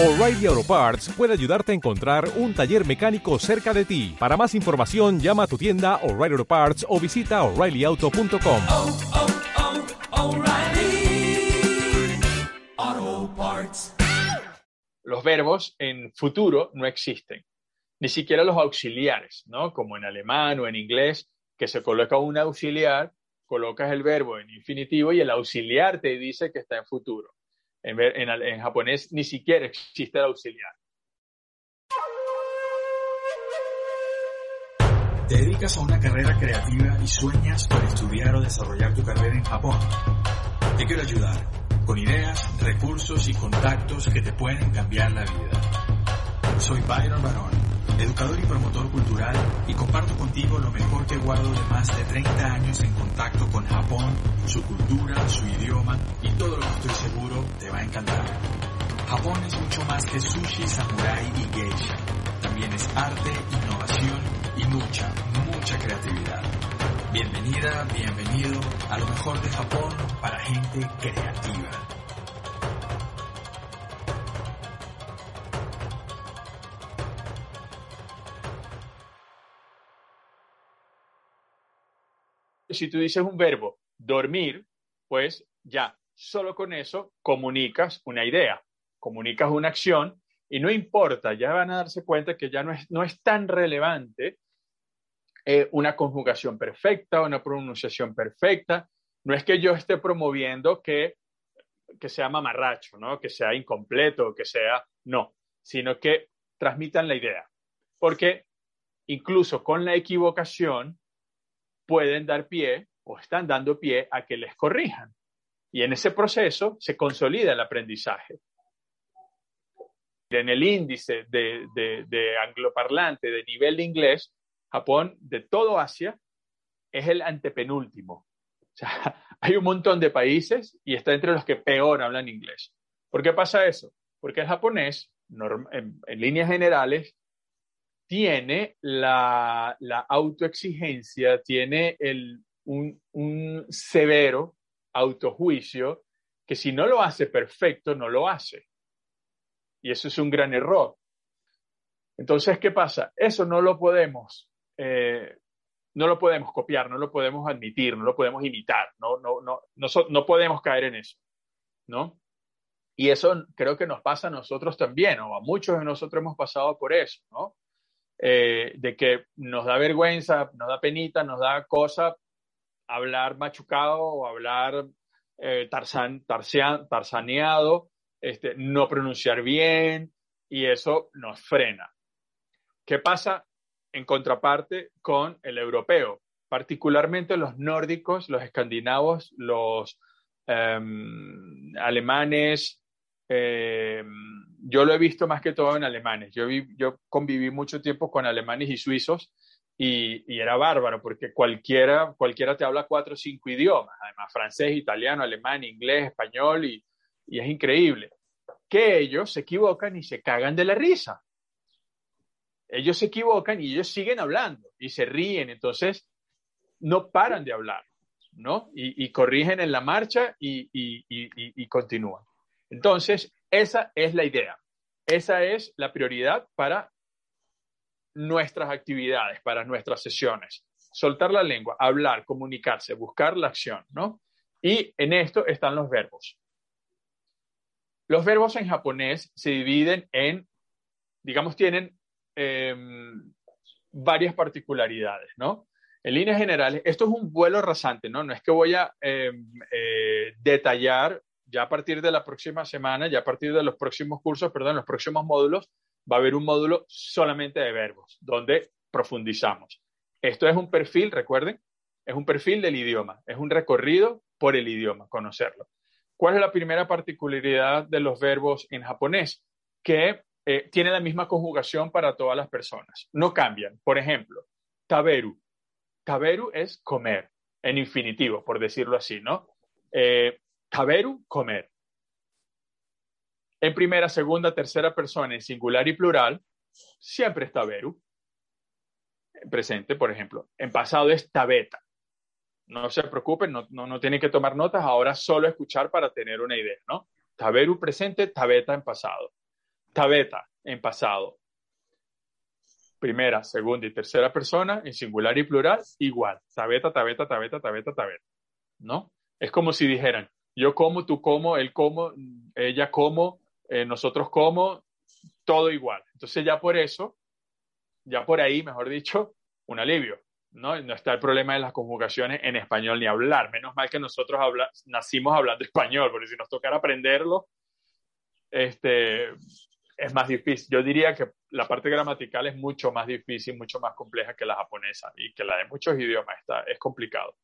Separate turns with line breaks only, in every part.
O'Reilly Auto Parts puede ayudarte a encontrar un taller mecánico cerca de ti. Para más información, llama a tu tienda O'Reilly Auto Parts o visita oreillyauto.com.
oh, oh, Parts.
los verbos en futuro no existen, ni siquiera los auxiliares, ¿no? Como en alemán o en inglés, que se coloca un auxiliar, colocas el verbo en infinitivo y el auxiliar te dice que está en futuro. En, en en japonés ni siquiera existe el auxiliar.
¿Te dedicas a una carrera creativa y sueñas con estudiar o desarrollar tu carrera en Japón? Te quiero ayudar con ideas, recursos y contactos que te pueden cambiar la vida. Soy Byron Barón, educador y promotor cultural y comparto contigo lo mejor que guardo de más de 30 años en contacto con Japón, su cultura, su idioma y todo lo que estoy seguro te va a encantar. Japón es mucho más que sushi, samurai y geisha. También es arte, innovación y mucha, mucha creatividad. Bienvenida, bienvenido a lo mejor de Japón para gente creativa.
Si tú dices un verbo, dormir, pues ya, solo con eso comunicas una idea, comunicas una acción y no importa, ya van a darse cuenta que ya no es, no es tan relevante eh, una conjugación perfecta, una pronunciación perfecta. No es que yo esté promoviendo que, que sea mamarracho, ¿no? que sea incompleto, que sea no, sino que transmitan la idea. Porque incluso con la equivocación pueden dar pie o están dando pie a que les corrijan. Y en ese proceso se consolida el aprendizaje. En el índice de, de, angloparlante, de nivel de inglés, Japón, de todo Asia, es el antepenúltimo. O sea, hay un montón de países y está entre los que peor hablan inglés. ¿Por qué pasa eso? Porque el japonés, en líneas generales, tiene la, la autoexigencia, tiene el, un, un severo autojuicio que si no lo hace perfecto, no lo hace. Y eso es un gran error. Entonces, ¿qué pasa? Eso no lo podemos, eh, no lo podemos copiar, no lo podemos admitir, no lo podemos imitar, no, no, no, no, no podemos caer en eso, ¿no? Y eso creo que nos pasa a nosotros también, o a muchos de nosotros hemos pasado por eso, ¿no? Eh, de que nos da vergüenza, nos da penita, nos da cosa hablar machucado o hablar eh, tarzan, tarsean- tarzaneado, este, no pronunciar bien, y eso nos frena. ¿Qué pasa en contraparte con el europeo? Particularmente los nórdicos, los escandinavos, los em, alemanes. em, yo lo he visto más que todo en alemanes. Yo, vi- yo conviví mucho tiempo con alemanes y suizos y, era bárbaro porque cualquiera, cualquiera te habla cuatro o cinco idiomas, además francés, italiano, alemán, inglés, español y, y es increíble. Que ellos se equivocan y se cagan de la risa ellos se equivocan y ellos siguen hablando y se ríen, entonces no paran de hablar, ¿no? Y, y corrigen en la marcha y continúan. Entonces, esa es la idea, esa es la prioridad para nuestras actividades, para nuestras sesiones. Soltar la lengua, hablar, comunicarse, buscar la acción, ¿no? Y en esto están los verbos. Los verbos en japonés se dividen en, digamos, tienen eh, varias particularidades, ¿no? En líneas generales, esto es un vuelo rasante, ¿no? No es que voy a eh, eh, detallar ya a partir de la próxima semana, ya a partir de los próximos cursos, perdón, los próximos módulos, va a haber un módulo solamente de verbos, donde profundizamos. Esto es un perfil, recuerden, es un perfil del idioma, es un recorrido por el idioma, conocerlo. ¿Cuál es la primera particularidad de los verbos en japonés? Que eh, tiene la misma conjugación para todas las personas. No cambian. Por ejemplo, taberu. Taberu es comer, en infinitivo, por decirlo así, ¿no? Eh, taberu, comer. En primera, segunda, tercera persona, en singular y plural, siempre es taberu. En presente, por ejemplo. En pasado es tabeta. No se preocupen, no, no, no tienen que tomar notas, ahora solo escuchar para tener una idea, ¿no? Taberu presente, tabeta en pasado. tabeta en pasado. Primera, segunda y tercera persona, en singular y plural, igual. Tabeta, tabeta, tabeta, tabeta, tabeta. ¿No? Es como si dijeran, yo como, tú como, él como, ella como, eh, nosotros como, todo igual. Entonces ya por eso, ya por ahí, mejor dicho, un alivio. ¿no? no está el problema de las conjugaciones en español ni hablar. Menos mal que nosotros habla, nacimos hablando español, porque si nos tocara aprenderlo, este, es más difícil. Yo diría que la parte gramatical es mucho más difícil, mucho más compleja que la japonesa y que la de muchos idiomas. Está, es complicado.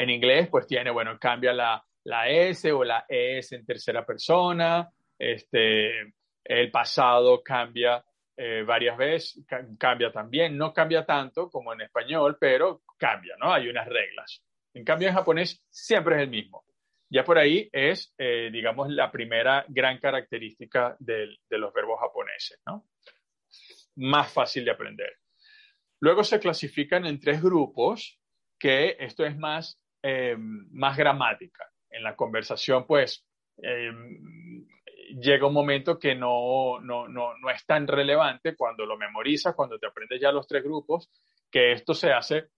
En inglés, pues tiene, bueno, cambia la, la S o la ES en tercera persona. Este, el pasado cambia eh, varias veces, cambia también, no cambia tanto como en español, pero cambia, ¿no? Hay unas reglas. En cambio, en japonés siempre es el mismo. Ya por ahí es, eh, digamos, la primera gran característica de, los verbos japoneses, ¿no? Más fácil de aprender. Luego se clasifican en tres grupos, que esto es más, eh, más gramática. En la conversación, pues, llega un momento que no, no, no, no es tan relevante cuando lo memorizas, cuando te aprendes ya los tres grupos, que esto se hace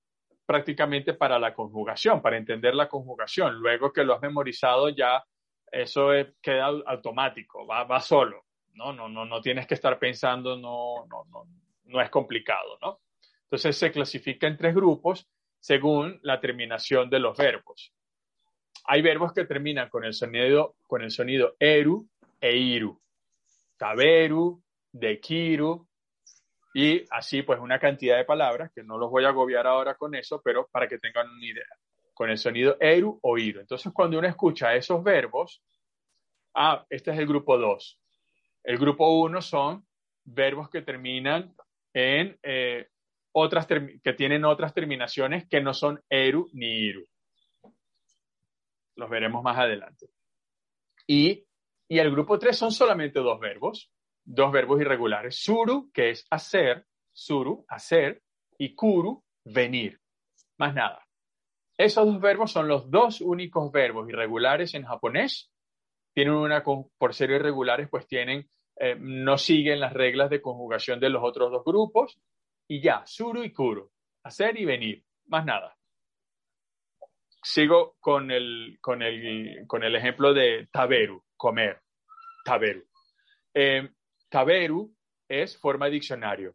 prácticamente para la conjugación, para entender la conjugación. Luego que lo has memorizado ya eso queda automático, va, va solo, ¿no? No, no, no tienes que estar pensando, no, no, no, no es complicado, ¿no? Entonces se clasifica en tres grupos según la terminación de los verbos. Hay verbos que terminan con el sonido, con el sonido eru, e iru, taberu, dekiru, y así pues una cantidad de palabras que no los voy a agobiar ahora con eso, pero para que tengan una idea, con el sonido eru o iru. Entonces cuando uno escucha esos verbos, ah, este es el grupo 2. El grupo 1 son verbos que terminan en eh, otras, que tienen otras terminaciones que no son eru ni iru. Los veremos más adelante. Y y el grupo 3 son solamente dos verbos, dos verbos irregulares. Suru, que es hacer, suru, hacer, y kuru, venir. Más nada. Esos dos verbos son los dos únicos verbos irregulares en japonés. Tienen una, por ser irregulares, pues tienen, eh, no siguen las reglas de conjugación de los otros dos grupos. Y ya, suru y kuru, hacer y venir. Más nada. Sigo con el, con el, con el ejemplo de taberu comer, taberu. Eh, taberu es forma de diccionario.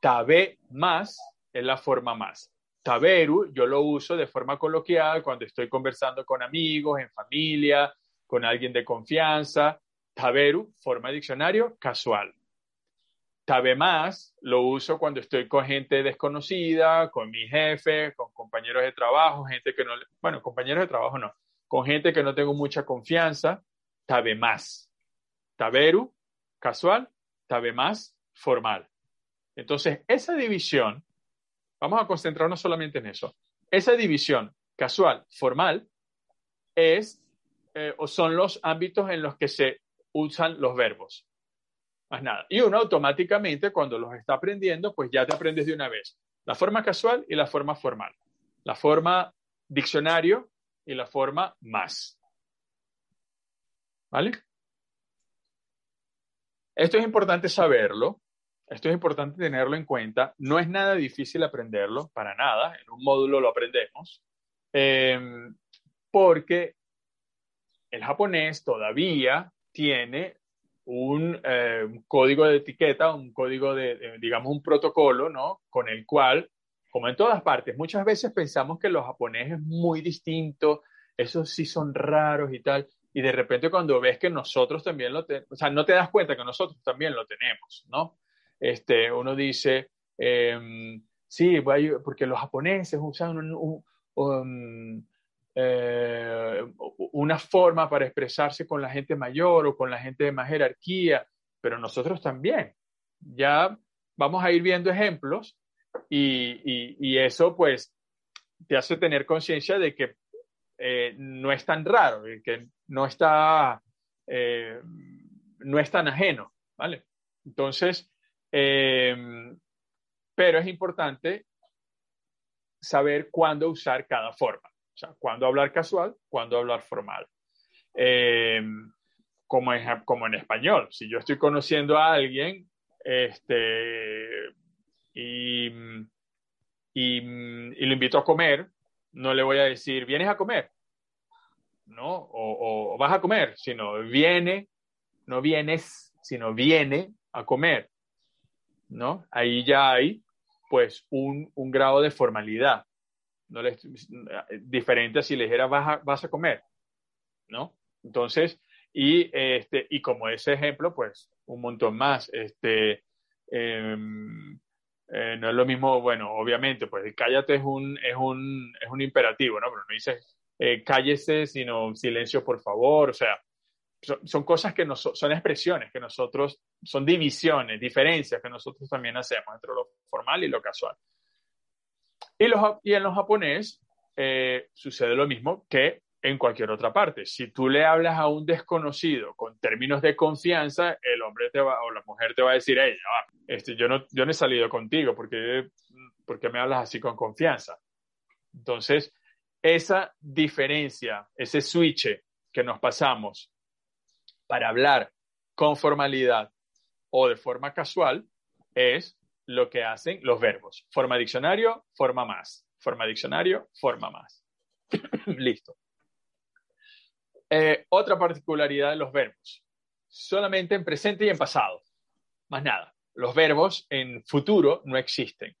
Tabe más es la forma más. Taberu yo lo uso de forma coloquial cuando estoy conversando con amigos, en familia, con alguien de confianza. Taberu, forma de diccionario, casual. Tabe más lo uso cuando estoy con gente desconocida, con mi jefe, con compañeros de trabajo, gente que no, bueno, compañeros de trabajo no, con gente que no tengo mucha confianza tabe más. Taberu, casual, tabe más, formal. Entonces, esa división, vamos a concentrarnos solamente en eso. Esa división casual, formal, es eh, o son los ámbitos en los que se usan los verbos. Nada. Y uno automáticamente, cuando los está aprendiendo, pues ya te aprendes de una vez. La forma casual y la forma formal. La forma diccionario y la forma más. ¿Vale? Esto es importante saberlo, esto es importante tenerlo en cuenta. No es nada difícil aprenderlo, para nada. En un módulo lo aprendemos. Em, porque el japonés todavía tiene un, eh, código de etiqueta, un código de, digamos, un protocolo, ¿no? Con el cual, como en todas partes, muchas veces pensamos que los japoneses es muy distinto, esos sí son raros y tal y de repente cuando ves que nosotros también lo tenemos, o sea, no te das cuenta que nosotros también lo tenemos, ¿no? Este, uno dice, eh, sí, porque los japoneses usan eh, una forma para expresarse con la gente mayor o con la gente de más jerarquía, pero nosotros también. Ya vamos a ir viendo ejemplos y, y, eso pues te hace tener conciencia de que eh, no es tan raro, que no está, eh, no es tan ajeno, ¿vale? Entonces, eh, pero es importante saber cuándo usar cada forma, o sea, cuándo hablar casual, cuándo hablar formal. como en, como en español. Si yo estoy conociendo a alguien este, y, y, y lo invito a comer, no le voy a decir, ¿vienes a comer? ¿No? O, o vas a comer, sino viene, no vienes, sino viene a comer. ¿No? Ahí ya hay, pues, un, un grado de formalidad. No le, diferente a si le dijera, vas a, vas a comer. ¿No? Entonces, y, este, y como ese ejemplo, pues un montón más. Este, eh, eh, no es lo mismo, bueno, obviamente, pues cállate es un, es un, es un imperativo, ¿no? Pero no dices eh, cállese, sino silencio, por favor. O sea, son, cosas que no, son expresiones que nosotros, son divisiones, diferencias que nosotros también hacemos entre lo formal y lo casual. Y, los, y en los japonés eh, sucede lo mismo que en cualquier otra parte. Si tú le hablas a un desconocido con términos de confianza, el hombre te va, o la mujer te va a decir, ella, este, yo, no, yo no he salido contigo, porque porque me hablas así con confianza? Entonces, esa diferencia, ese switch que nos pasamos para hablar con formalidad o de forma casual, es lo que hacen los verbos. Forma diccionario, forma más. Forma diccionario, forma más. Listo. Eh, otra particularidad de los verbos, solamente en presente y en pasado, más nada. Los verbos en futuro no existen,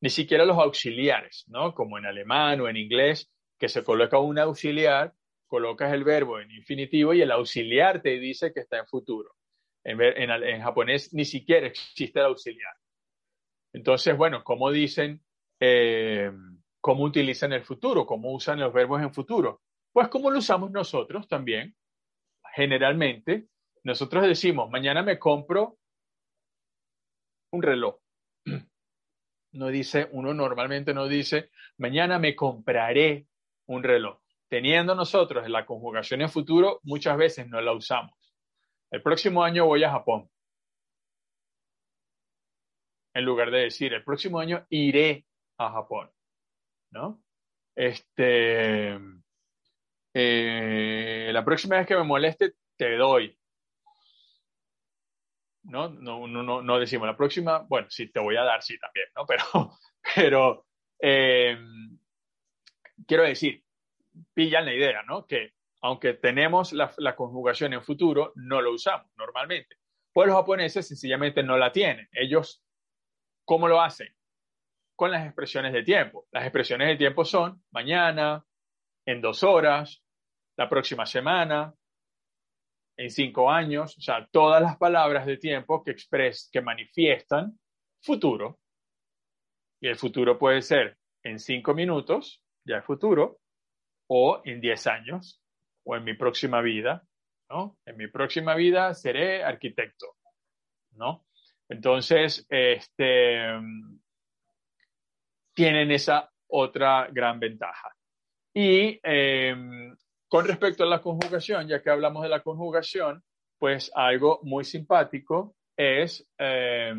ni siquiera los auxiliares, ¿no? Como en alemán o en inglés, que se coloca un auxiliar, colocas el verbo en infinitivo y el auxiliar te dice que está en futuro. En, japonés ni siquiera existe el auxiliar. Entonces, bueno, ¿cómo dicen, eh, cómo utilizan el futuro? ¿Cómo usan los verbos en futuro? Pues como lo usamos nosotros también, generalmente, nosotros decimos, mañana me compro un reloj. No dice, uno normalmente no dice, mañana me compraré un reloj. Teniendo nosotros la conjugación en futuro, muchas veces no la usamos. El próximo año voy a Japón. En lugar de decir, el próximo año iré a Japón. ¿No? Este, eh, la próxima vez que me moleste, te doy. ¿No? No, no, no, decimos la próxima, bueno, sí, te voy a dar, sí, también, ¿no? Pero, pero eh, quiero decir, pillan la idea, ¿no? Que aunque tenemos la, la, conjugación en futuro, no lo usamos normalmente. Pues los japoneses sencillamente no la tienen. Ellos, ¿cómo lo hacen? Con las expresiones de tiempo. Las expresiones de tiempo son mañana, en dos horas, la próxima semana, en cinco años, o sea, todas las palabras de tiempo que expres que manifiestan futuro. Y el futuro puede ser en cinco minutos, ya es futuro, o en diez años, o en mi próxima vida, ¿no? En mi próxima vida seré arquitecto, ¿no? Entonces, este, tienen esa otra gran ventaja. Y eh, con respecto a la conjugación, ya que hablamos de la conjugación, pues algo muy simpático es eh,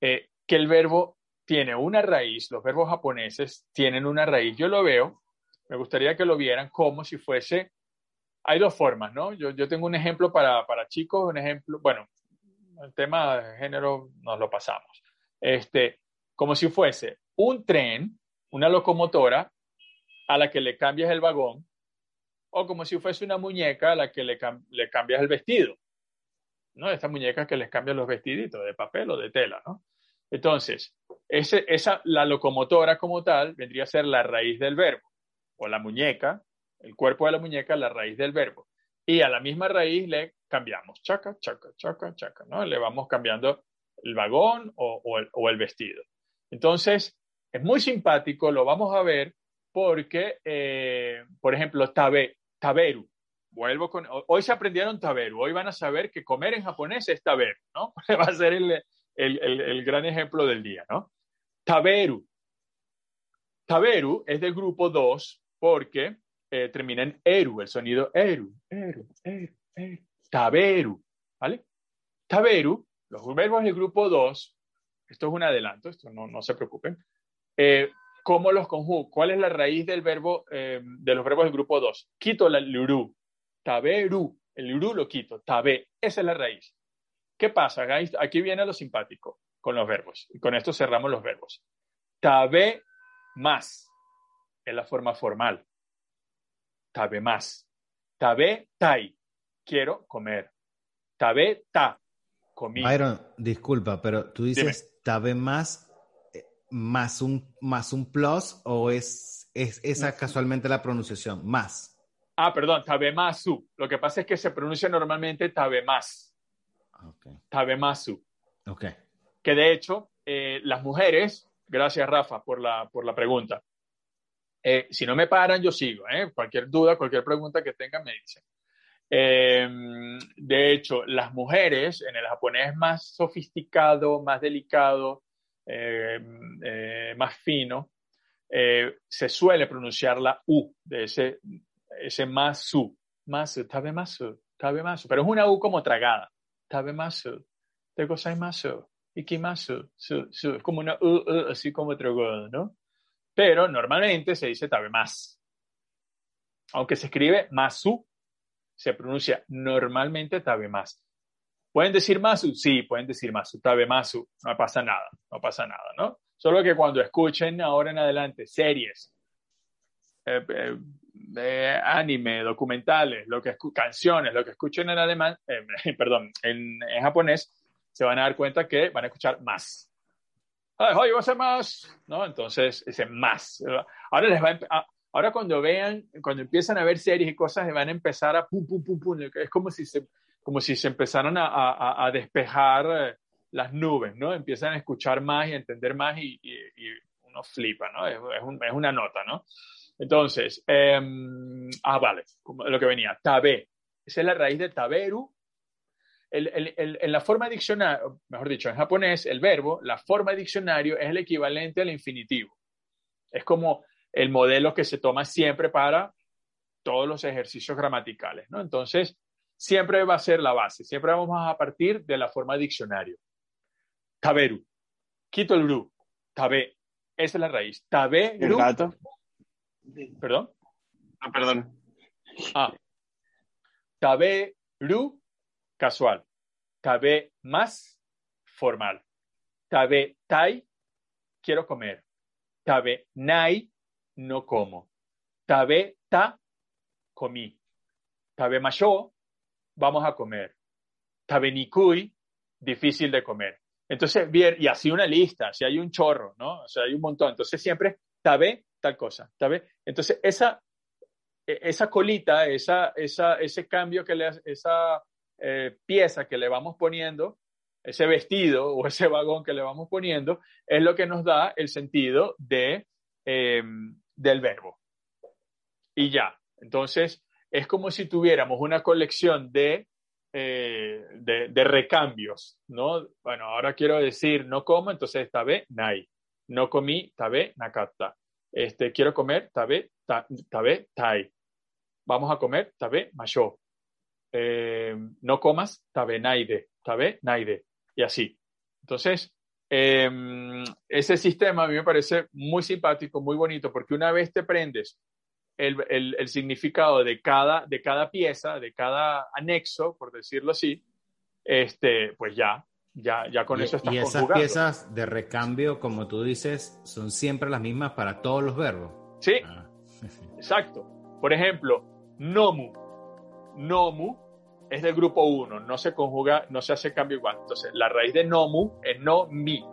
eh, que el verbo tiene una raíz, los verbos japoneses tienen una raíz. Yo lo veo, me gustaría que lo vieran como si fuese, hay dos formas, ¿no? Yo, yo tengo un ejemplo para, para chicos, un ejemplo, bueno, el tema de género nos lo pasamos. Este, como si fuese un tren, una locomotora a la que le cambias el vagón o como si fuese una muñeca a la que le, cambias el vestido. ¿no? Estas muñecas que les cambian los vestiditos de papel o de tela. Entonces, esa, la locomotora como tal vendría a ser la raíz del verbo, o la muñeca, el cuerpo de la muñeca, la raíz del verbo. Y a la misma raíz le cambiamos, chaca, chaca, chaca, chaca, ¿no? Le vamos cambiando el vagón o, el, vestido. Entonces, es muy simpático, lo vamos a ver porque, eh, por ejemplo, tabe, taberu. Vuelvo con, hoy se aprendieron taberu, hoy van a saber que comer en japonés es taberu, ¿no? Va a ser el, el, el, el gran ejemplo del día, ¿no? Taberu. Taberu es del grupo 2 porque eh, termina en eru, el sonido eru, eru, eru, eru. Taberu, ¿vale? Taberu, los verbos del grupo 2, esto es un adelanto, esto no, no se preocupen, eh, ¿Cómo los conjugo? ¿Cuál es la raíz del verbo, eh, de los verbos del grupo 2? Quito la luru. Taberu El ru lo quito. Tabe. Esa es la raíz. ¿Qué pasa? Aquí viene lo simpático con los verbos. Y con esto cerramos los verbos. Tabe más. Es la forma formal. Tabe más. Tabe tai. Quiero comer. Tabe ta. Comí.
Byron, disculpa, pero tú dices tabe más eh, más un más un plus o es, es esa casualmente la pronunciación más.
Ah, perdón, tabemasu. Lo que pasa es que se pronuncia normalmente tabemas.
Okay.
Tabemasu.
ok.
Que de hecho, eh, las mujeres, gracias Rafa por la, por la pregunta. Eh, si no me paran, yo sigo. ¿eh? Cualquier duda, cualquier pregunta que tengan, me dicen. Eh, de hecho, las mujeres en el japonés más sofisticado, más delicado, eh, eh, más fino, eh, se suele pronunciar la U de ese, ese masu. Masu, tabemasu, tabemasu. Pero es una U como tragada. Tabemasu, te gozaimasu, ikimasu, su, su. Es como una U, así como tragada, ¿no? Pero normalmente se dice tabemas. Aunque se escribe masu, se pronuncia normalmente tabemas. ¿Pueden decir masu? Sí, pueden decir masu, tabemasu. No pasa nada, no pasa nada, ¿no? Solo que cuando escuchen ahora en adelante series, eh, eh, eh, anime, documentales, lo que canciones, lo que escuchen en alemán, eh, perdón, en, en japonés, se van a dar cuenta que van a escuchar más. Ay, oye, va a ser más, ¿no? Entonces, ese más. Ahora les va a empe- a- ahora cuando vean, cuando empiezan a ver series y cosas, van a empezar a pum, pum, pum, pum. Es como si se, como si se empezaran a, a- a despejar eh, las nubes, ¿no? Empiezan a escuchar más y a entender más y, y- y uno flipa, ¿no? Es, es un- es una nota, ¿no? Entonces, em, ah, vale, lo que venía, tabe. Esa es la raíz de taberu. El- el- el- en la forma diccionario, mejor dicho, en japonés, el verbo, la forma diccionario es el equivalente al infinitivo. Es como el modelo que se toma siempre para todos los ejercicios gramaticales, ¿no? Entonces, siempre va a ser la base, siempre vamos a partir de la forma diccionario. Taberu. Quito el ru. Tabe. Esa es la raíz.
¿El
Taberu.
gato?
Perdón.
Ah, perdón.
Ah. Taberu, casual. Tabe más, formal. Tabe tai, quiero comer. Tabe nai, no como. Tabe ta, comí. Tabe masho, vamos a comer. Tabe nikui, difícil de comer. Entonces, bien, y así una lista, si hay un chorro, ¿no? O sea, hay un montón. Entonces, siempre tabe tal cosa, tabe. Entonces, esa, e- esa colita, esa, esa, ese cambio que le esa eh, pieza que le vamos poniendo, ese vestido o ese vagón que le vamos poniendo, es lo que nos da el sentido de, eh, del verbo. Y ya. Entonces, es como si tuviéramos una colección de, eh, de, de recambios, ¿no? Bueno, ahora quiero decir no como, entonces tabe, nai. No comí, tabe, nakata. Este, quiero comer, tabe, ta, tabe, tai. Vamos a comer, tabe, masho. Eh, no comas, tabe, naide. Tabe, naide. Y así. Entonces, eh, ese sistema a mí me parece muy simpático, muy bonito, porque una vez te prendes el, el- el significado de cada, de cada pieza, de cada anexo, por decirlo así, este, pues ya, ya, ya con
y,
eso estás
y esas
conjugando.
piezas de recambio, como tú dices, son siempre las mismas para todos los verbos.
Sí,
Ah.
exacto. Por ejemplo, nomu. Nomu es del grupo 1, no se conjuga, no se hace cambio igual. Entonces, la raíz de nomu es no mi.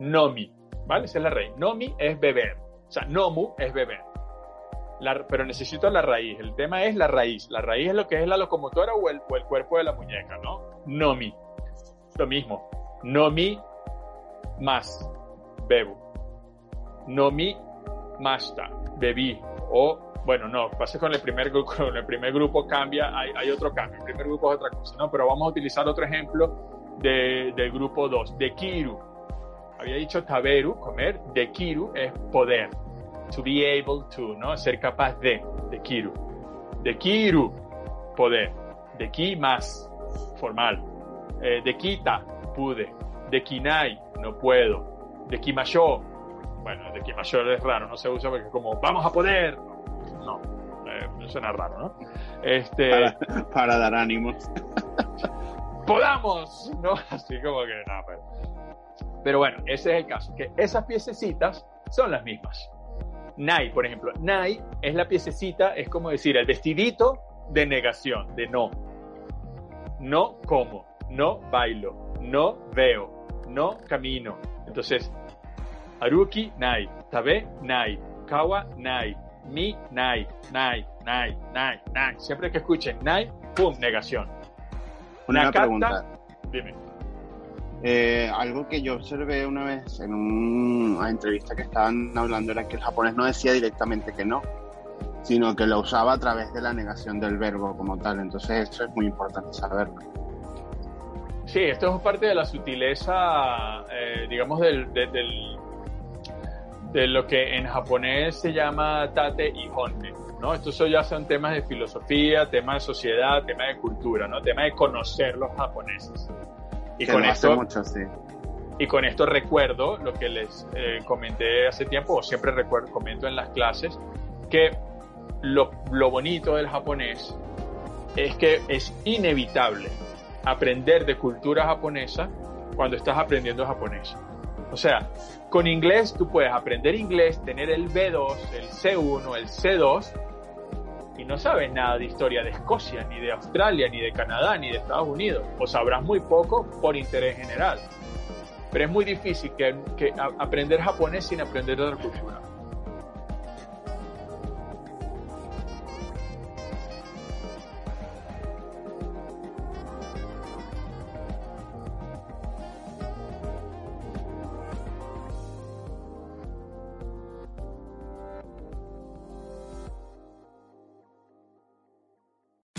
Nomi, ¿vale? Esa es la raíz. Nomi es beber. O sea, nomu es beber. Pero necesito la raíz. El tema es la raíz. La raíz es lo que es la locomotora o el, o el cuerpo de la muñeca, ¿no? Nomi. Lo mismo. Nomi más. Bebo. Nomi masta. Bebí. O, bueno, no, pasa con el primer grupo, el primer grupo cambia, hay, hay otro cambio. El primer grupo es otra cosa, ¿no? Pero vamos a utilizar otro ejemplo de- del grupo 2. De Kiru. Había dicho taberu, comer. De Kiru es poder. To be able to, ¿no? Ser capaz de. De Kiru. De Kiru, poder. De Ki, más. Formal. Eh, de Kita, pude. De Kinai, no puedo. De Kimasho, bueno, de Kimasho es raro, no se usa porque es como, vamos a poder. No, eh, suena raro, ¿no? Este,
Para, para dar ánimos.
podamos, ¿no? Así como que nada, pero, pero bueno, ese es el caso, que esas piececitas son las mismas. Nai, por ejemplo, Nai es la piececita, es como decir, el vestidito de negación, de no. No como, no bailo, no veo, no camino. Entonces, Haruki, Nai, Tabe, Nai, Kawa, Nai, Mi, Nai, Nai, Nai, Nai, Nai. Siempre que escuchen Nai, pum, negación.
Una
Nakata,
pregunta.
Dime.
Eh, algo que yo observé una vez en un- una entrevista que estaban hablando era que el japonés no decía directamente que no, sino que lo usaba a través de la negación del verbo como tal. Entonces eso es muy importante saberlo.
Sí, esto es parte de la sutileza, eh, digamos, del, de, del- de lo que en japonés se llama tate y honne, ¿no? Estos ya son temas de filosofía, temas de sociedad, temas de cultura, ¿no? Temas de conocer los japoneses. Y
que
con esto,
mucho, sí.
y con esto recuerdo lo que les eh, comenté hace tiempo, o siempre recuerdo, comento en las clases, que lo, lo bonito del japonés es que es inevitable aprender de cultura japonesa cuando estás aprendiendo japonés. O sea, con inglés tú puedes aprender inglés, tener el B2, el C1, el C2, y no sabes nada de historia de Escocia, ni de Australia, ni de Canadá, ni de Estados Unidos. O sabrás muy poco por interés general. Pero es muy difícil que, que aprender japonés sin aprender de otra cultura.